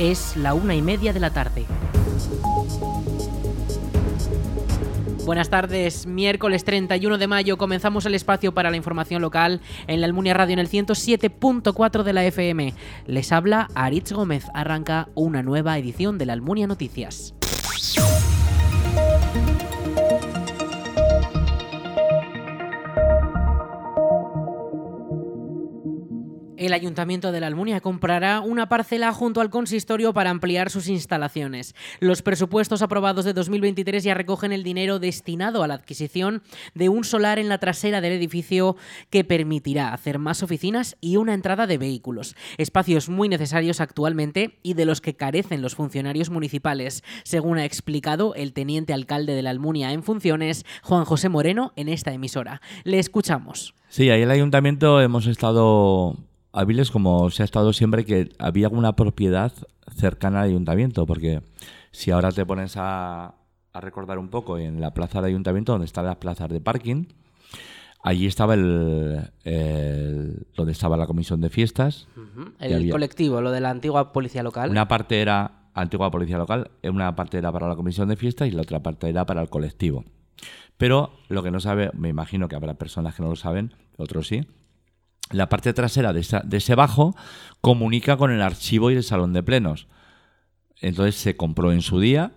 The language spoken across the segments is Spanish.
Es la una y media de la tarde. Buenas tardes, miércoles 31 de mayo comenzamos el espacio para la información local en la Almunia Radio en el 107.4 de la FM. Les habla Aritz Gómez, arranca una nueva edición de la Almunia Noticias. El Ayuntamiento de la Almunia comprará una parcela junto al consistorio para ampliar sus instalaciones. Los presupuestos aprobados de 2023 ya recogen el dinero destinado a la adquisición de un solar en la trasera del edificio que permitirá hacer más oficinas y una entrada de vehículos. Espacios muy necesarios actualmente y de los que carecen los funcionarios municipales, según ha explicado el teniente alcalde de la Almunia en funciones, Juan José Moreno, en esta emisora. Le escuchamos. Sí, ahí el ayuntamiento hemos estado hábiles como se ha estado siempre que había alguna propiedad cercana al ayuntamiento, porque si ahora te pones a, recordar un poco en la plaza del ayuntamiento, donde están las plazas de parking, allí estaba el, donde estaba la comisión de fiestas. El colectivo, lo de la antigua policía local. Una parte era antigua policía local, una parte era para la comisión de fiestas y la otra parte era para el colectivo. Pero lo que no sabe, me imagino que habrá personas que no lo saben, otros sí, la parte trasera de, ese bajo comunica con el archivo y el salón de plenos. Entonces se compró en su día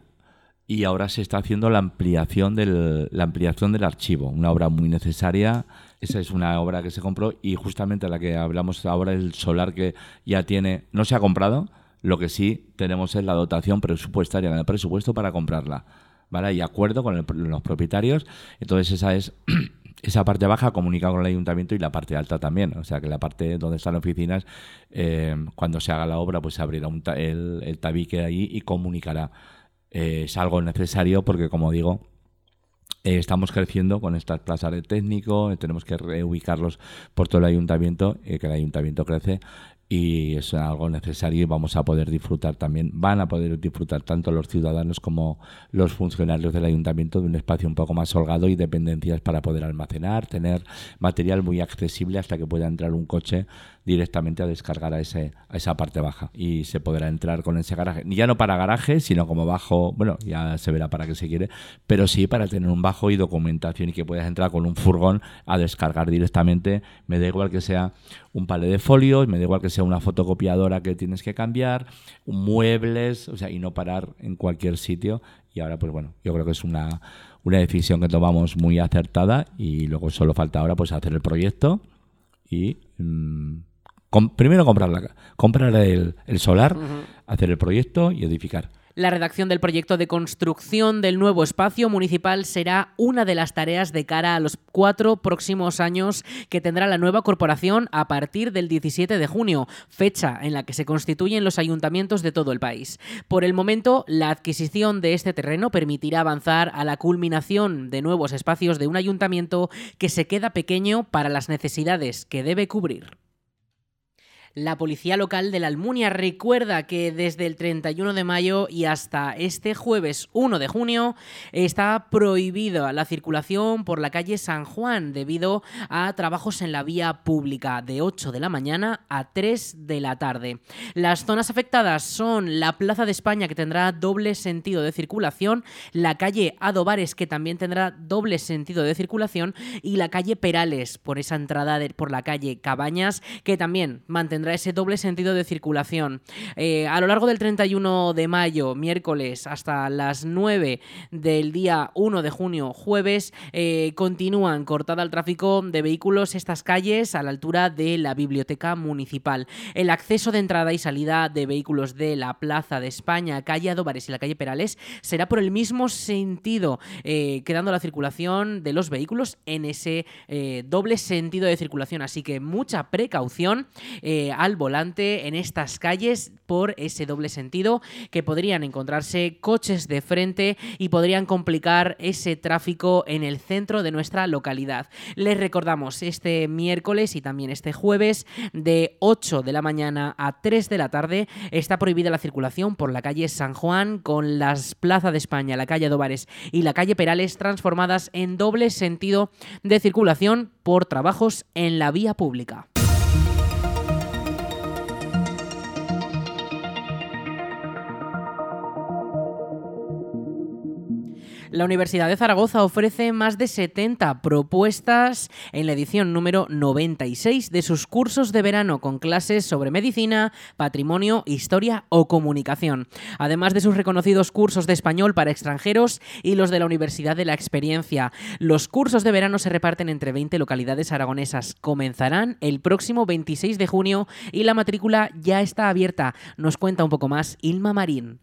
y ahora se está haciendo la ampliación del, la ampliación del archivo, una obra muy necesaria. Esa es una obra que se compró y justamente la que hablamos ahora, el solar que ya tiene, no se ha comprado, lo que sí tenemos es la dotación presupuestaria en el presupuesto para comprarla. ¿Vale? Y acuerdo con los propietarios. Entonces esa es esa parte baja comunica con el ayuntamiento y la parte alta también. O sea que la parte donde están las oficinas, eh, cuando se haga la obra, pues se abrirá el, tabique ahí y comunicará. Eh, es algo necesario porque, como digo, eh, estamos creciendo con estas plazas de técnico, tenemos que reubicarlos por todo el ayuntamiento, que el ayuntamiento crece y es algo necesario y vamos a poder disfrutar también, van a poder disfrutar tanto los ciudadanos como los funcionarios del ayuntamiento de un espacio un poco más holgado y dependencias para poder almacenar, tener material muy accesible hasta que pueda entrar un coche directamente a descargar a, ese, a esa parte baja. Y se podrá entrar con ese garaje, ya no para garaje, sino como bajo, bueno, ya se verá para qué se quiere, pero sí para tener un bajo y documentación y que puedas entrar con un furgón a descargar directamente, me da igual que sea un palé de folios, me da igual que sea una fotocopiadora que tienes que cambiar, muebles, o sea, y no parar en cualquier sitio. Y ahora, pues bueno, yo creo que es una, una decisión que tomamos muy acertada y luego solo falta ahora pues hacer el proyecto y mm, primero comprar, la, comprar el, solar, hacer el proyecto y edificar. La redacción del proyecto de construcción del nuevo espacio municipal será una de las tareas de cara a los cuatro próximos años que tendrá la nueva corporación a partir del 17 de junio, fecha en la que se constituyen los ayuntamientos de todo el país. Por el momento, la adquisición de este terreno permitirá avanzar a la culminación de nuevos espacios de un ayuntamiento que se queda pequeño para las necesidades que debe cubrir. La policía local de la Almunia recuerda que desde el 31 de mayo y hasta este jueves 1 de junio está prohibida la circulación por la calle San Juan debido a trabajos en la vía pública de 8 de la mañana a 3 de la tarde. Las zonas afectadas son la Plaza de España que tendrá doble sentido de circulación, la calle Adobares que también tendrá doble sentido de circulación y la calle Perales por esa entrada por la calle Cabañas que también mantendrá ese doble sentido de circulación. Eh, a lo largo del 31 de mayo, miércoles, hasta las 9 del día 1 de junio, jueves, eh, continúan cortada el tráfico de vehículos estas calles a la altura de la biblioteca municipal. El acceso de entrada y salida de vehículos de la Plaza de España, calle Adóbares y la calle Perales será por el mismo sentido, eh, quedando la circulación de los vehículos en ese doble sentido de circulación. Así que mucha precaución al volante en estas calles por ese doble sentido que podrían encontrarse coches de frente y podrían complicar ese tráfico en el centro de nuestra localidad. Les recordamos este miércoles y también este jueves de 8 de la mañana a 3 de la tarde está prohibida la circulación por la calle San Juan con las Plaza de España, la calle Dobares y la calle Perales transformadas en doble sentido de circulación por trabajos en la vía pública. La Universidad de Zaragoza ofrece más de 70 propuestas en la edición número 96 de sus cursos de verano con clases sobre medicina, patrimonio, historia o comunicación, además de sus reconocidos cursos de español para extranjeros y los de la Universidad de la Experiencia. Los cursos de verano se reparten entre 20 localidades aragonesas. Comenzarán el próximo 26 de junio y la matrícula ya está abierta. Nos cuenta un poco más Ilma Marín.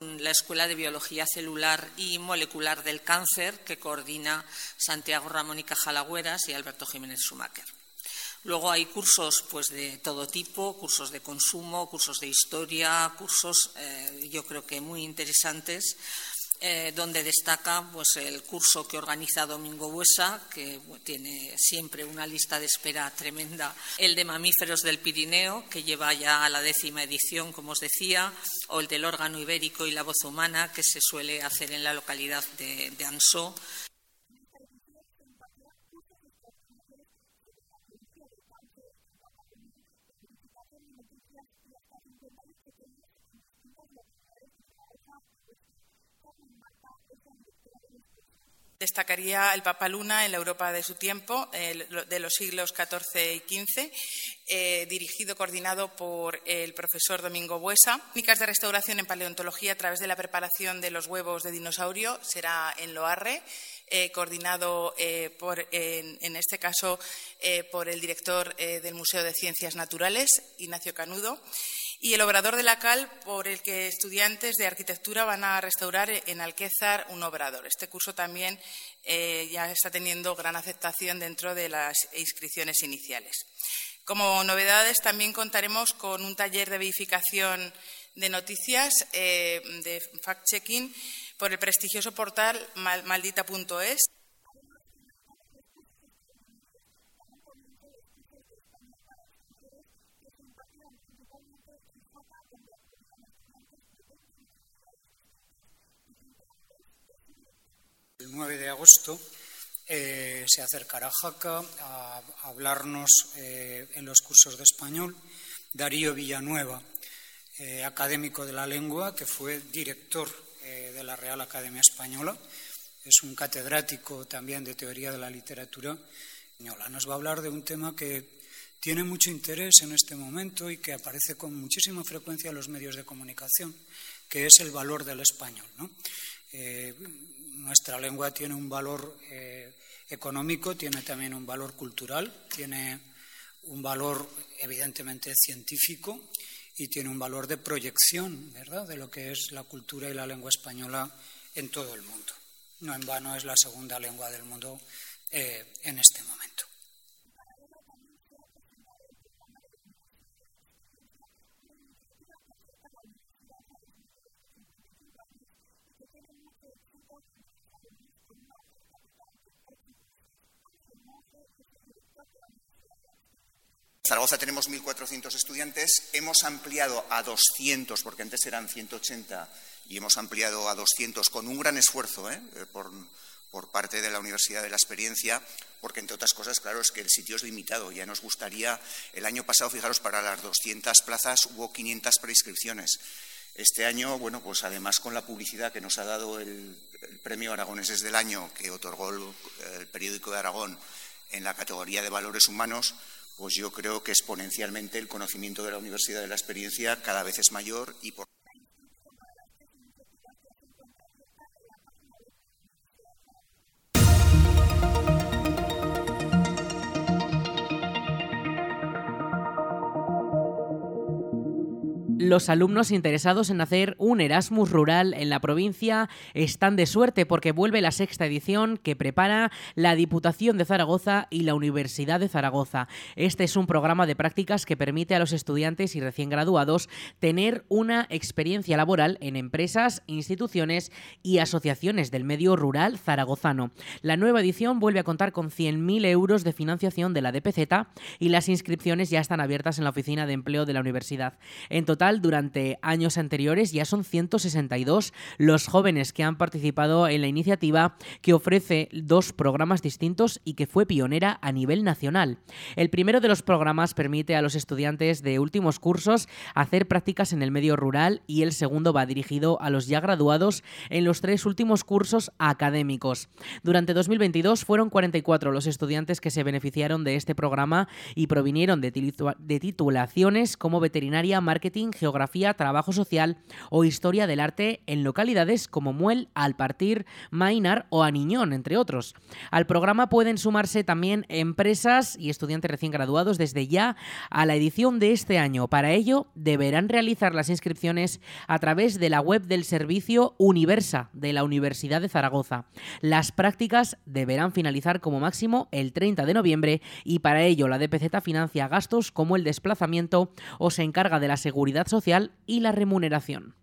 La Escuela de Biología Celular y Molecular del Cáncer, que coordina Santiago Ramón y Cajalagüeras y Alberto Jiménez Schumacher. Luego hay cursos pues, de todo tipo, cursos de consumo, cursos de historia, cursos eh, yo creo que muy interesantes eh, donde destaca pues, el curso que organiza Domingo Buesa, que tiene siempre una lista de espera tremenda, el de mamíferos del Pirineo, que lleva ya a la décima edición, como os decía, o el del órgano ibérico y la voz humana, que se suele hacer en la localidad de, de Ansó. Destacaría el Papa Luna en la Europa de su tiempo, de los siglos XIV y XV, eh, dirigido, coordinado por el profesor Domingo Buesa. Técnicas de restauración en paleontología a través de la preparación de los huevos de dinosaurio será en Loarre. Eh, coordinado eh, por, en, este caso por el director del Museo de Ciencias Naturales, Ignacio Canudo y el obrador de la cal por el que estudiantes de arquitectura van a restaurar en Alquézar un obrador. Este curso también eh, ya está teniendo gran aceptación dentro de las inscripciones iniciales. Como novedades, también contaremos con un taller de verificación de noticias, eh, de fact-checking, por el prestigioso portal maldita.es. 9 de agosto eh, se acercará Jaca a, hablarnos eh, en los cursos de español Darío Villanueva, eh, académico de la lengua, que fue director de la Real Academia Española. Es un catedrático también de teoría de la literatura española. Nos va a hablar de un tema que tiene mucho interés en este momento y que aparece con muchísima frecuencia en los medios de comunicación, que es el valor del español. ¿no? Nuestra lengua tiene un valor eh, económico, tiene también un valor cultural, tiene un valor evidentemente científico y tiene un valor de proyección, ¿verdad?, de lo que es la cultura y la lengua española en todo el mundo. No en vano es la segunda lengua del mundo eh, en este momento. Zaragoza tenemos 1.400 estudiantes, hemos ampliado a 200, porque antes eran 180, y hemos ampliado a 200 con un gran esfuerzo ¿eh? Eh, por, parte de la Universidad de la Experiencia, porque entre otras cosas, claro, es que el sitio es limitado. Ya nos gustaría, el año pasado, fijaros, para las 200 plazas hubo 500 preinscripciones. Este año, bueno, pues además con la publicidad que nos ha dado el, premio Aragoneses del Año, que otorgó el periódico de Aragón en la categoría de valores humanos, pues yo creo que exponencialmente el conocimiento de la Universidad de la Experiencia cada vez es mayor y por Los alumnos interesados en hacer un Erasmus rural en la provincia están de suerte porque vuelve la sexta edición que prepara la Diputación de Zaragoza y la Universidad de Zaragoza. Este es un programa de prácticas que permite a los estudiantes y recién graduados tener una experiencia laboral en empresas, instituciones y asociaciones del medio rural zaragozano. La nueva edición vuelve a contar con 100.000 euros de financiación de la DPZ y las inscripciones ya están abiertas en la oficina de empleo de la universidad. En total, total, durante años anteriores ya son 162 los jóvenes que han participado en la iniciativa que ofrece dos programas distintos y que fue pionera a nivel nacional. El primero de los programas permite a los estudiantes de últimos cursos hacer prácticas en el medio rural y el segundo va dirigido a los ya graduados en los tres últimos cursos académicos. Durante 2022 fueron 44 los estudiantes que se beneficiaron de este programa y provinieron de, titulaciones como veterinaria, marketing, geografía, trabajo social o historia del arte en localidades como Muel, Alpartir, Mainar o Aniñón, entre otros. Al programa pueden sumarse también empresas y estudiantes recién graduados desde ya a la edición de este año. Para ello, deberán realizar las inscripciones a través de la web del servicio Universa de la Universidad de Zaragoza. Las prácticas deberán finalizar como máximo el 30 de noviembre y para ello la DPZ financia gastos como el desplazamiento o se encarga de la seguridad social y la remuneración.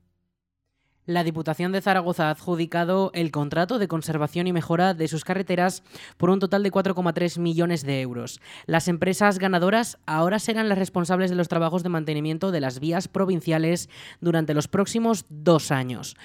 La Diputación de Zaragoza ha adjudicado el contrato de conservación y mejora de sus carreteras por un total de 4,3 millones de euros. Las empresas ganadoras ahora serán las responsables de los trabajos de mantenimiento de las vías provinciales durante los próximos dos años.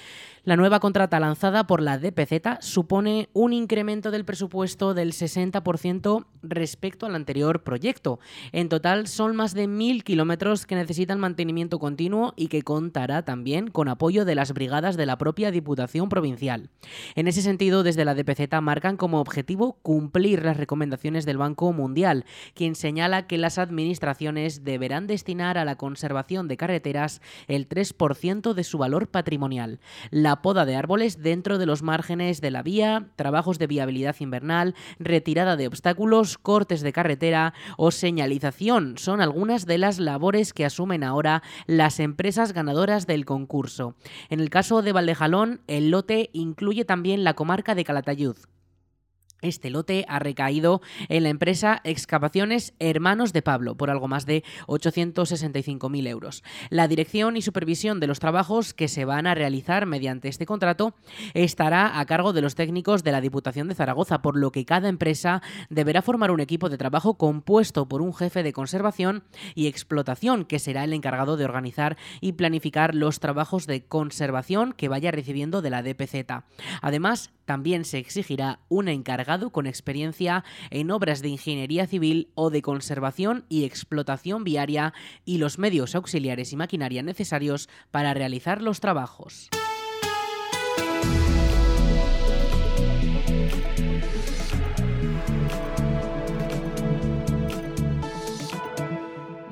La nueva contrata lanzada por la DPZ supone un incremento del presupuesto del 60% respecto al anterior proyecto. En total son más de mil kilómetros que necesitan mantenimiento continuo y que contará también con apoyo de las brigadas de la propia Diputación Provincial. En ese sentido, desde la DPZ marcan como objetivo cumplir las recomendaciones del Banco Mundial, quien señala que las administraciones deberán destinar a la conservación de carreteras el 3% de su valor patrimonial. La poda de árboles dentro de los márgenes de la vía, trabajos de viabilidad invernal, retirada de obstáculos, cortes de carretera o señalización son algunas de las labores que asumen ahora las empresas ganadoras del concurso. En el caso de Valdejalón, el lote incluye también la comarca de Calatayud. Este lote ha recaído en la empresa Excavaciones Hermanos de Pablo por algo más de 865.000 euros. La dirección y supervisión de los trabajos que se van a realizar mediante este contrato estará a cargo de los técnicos de la Diputación de Zaragoza, por lo que cada empresa deberá formar un equipo de trabajo compuesto por un jefe de conservación y explotación que será el encargado de organizar y planificar los trabajos de conservación que vaya recibiendo de la DPZ. Además, también se exigirá un con experiencia en obras de ingeniería civil o de conservación y explotación viaria y los medios auxiliares y maquinaria necesarios para realizar los trabajos.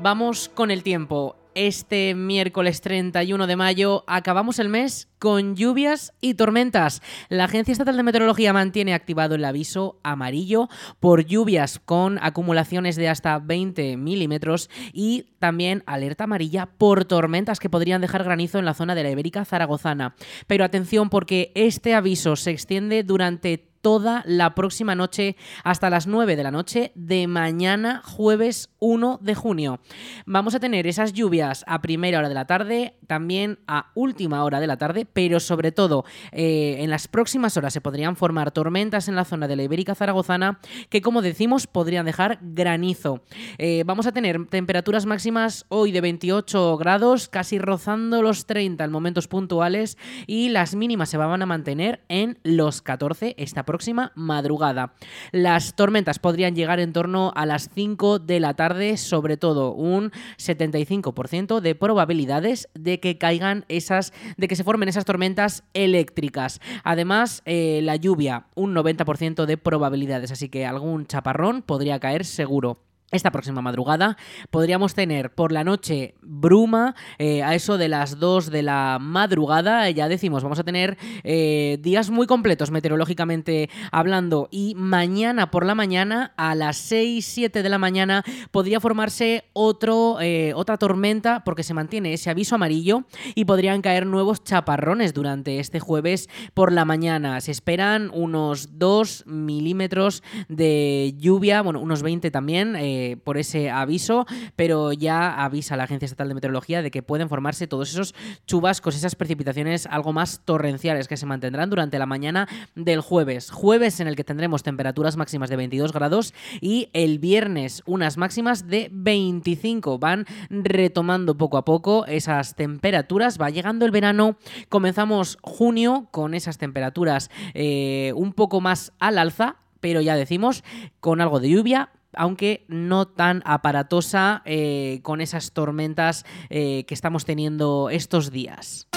Vamos con el tiempo este miércoles 31 de mayo acabamos el mes con lluvias y tormentas. La Agencia Estatal de Meteorología mantiene activado el aviso amarillo por lluvias con acumulaciones de hasta 20 milímetros y también alerta amarilla por tormentas que podrían dejar granizo en la zona de la Ibérica Zaragozana. Pero atención porque este aviso se extiende durante toda la próxima noche hasta las 9 de la noche de mañana jueves 1 de junio. Vamos a tener esas lluvias a primera hora de la tarde, también a última hora de la tarde, pero sobre todo eh, en las próximas horas se podrían formar tormentas en la zona de la Ibérica Zaragozana que como decimos podrían dejar granizo. Eh, vamos a tener temperaturas máximas hoy de 28 grados, casi rozando los 30 en momentos puntuales y las mínimas se van a mantener en los 14 esta próxima próxima madrugada. Las tormentas podrían llegar en torno a las 5 de la tarde, sobre todo un 75% de probabilidades de que caigan esas, de que se formen esas tormentas eléctricas. Además, eh, la lluvia, un 90% de probabilidades, así que algún chaparrón podría caer seguro esta próxima madrugada podríamos tener por la noche bruma eh, a eso de las 2 de la madrugada ya decimos vamos a tener eh, días muy completos meteorológicamente hablando y mañana por la mañana a las 6 7 de la mañana podría formarse otro eh, otra tormenta porque se mantiene ese aviso amarillo y podrían caer nuevos chaparrones durante este jueves por la mañana. Se esperan unos 2 milímetros de lluvia bueno unos 20 también ese, por ese aviso, pero ya avisa la Agencia Estatal de Meteorología de que pueden formarse todos esos chubascos, esas precipitaciones algo más torrenciales que se mantendrán durante la mañana del jueves. Jueves en el que tendremos temperaturas máximas de 22 grados y el viernes unas máximas de 25. Van retomando poco a poco esas temperaturas, va llegando el verano, comenzamos junio con esas temperaturas eh, un poco más al alza, pero ya decimos, con algo de lluvia, aunque no tan aparatosa eh, con esas tormentas eh, que estamos teniendo estos días.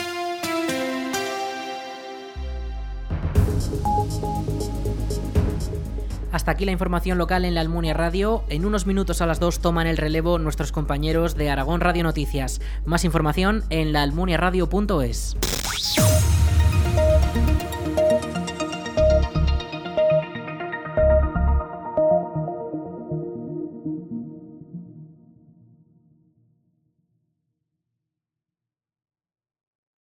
Hasta aquí la información local en la Almunia Radio. En unos minutos a las 2 toman el relevo nuestros compañeros de Aragón Radio Noticias. Más información en laalmuniaradio.es.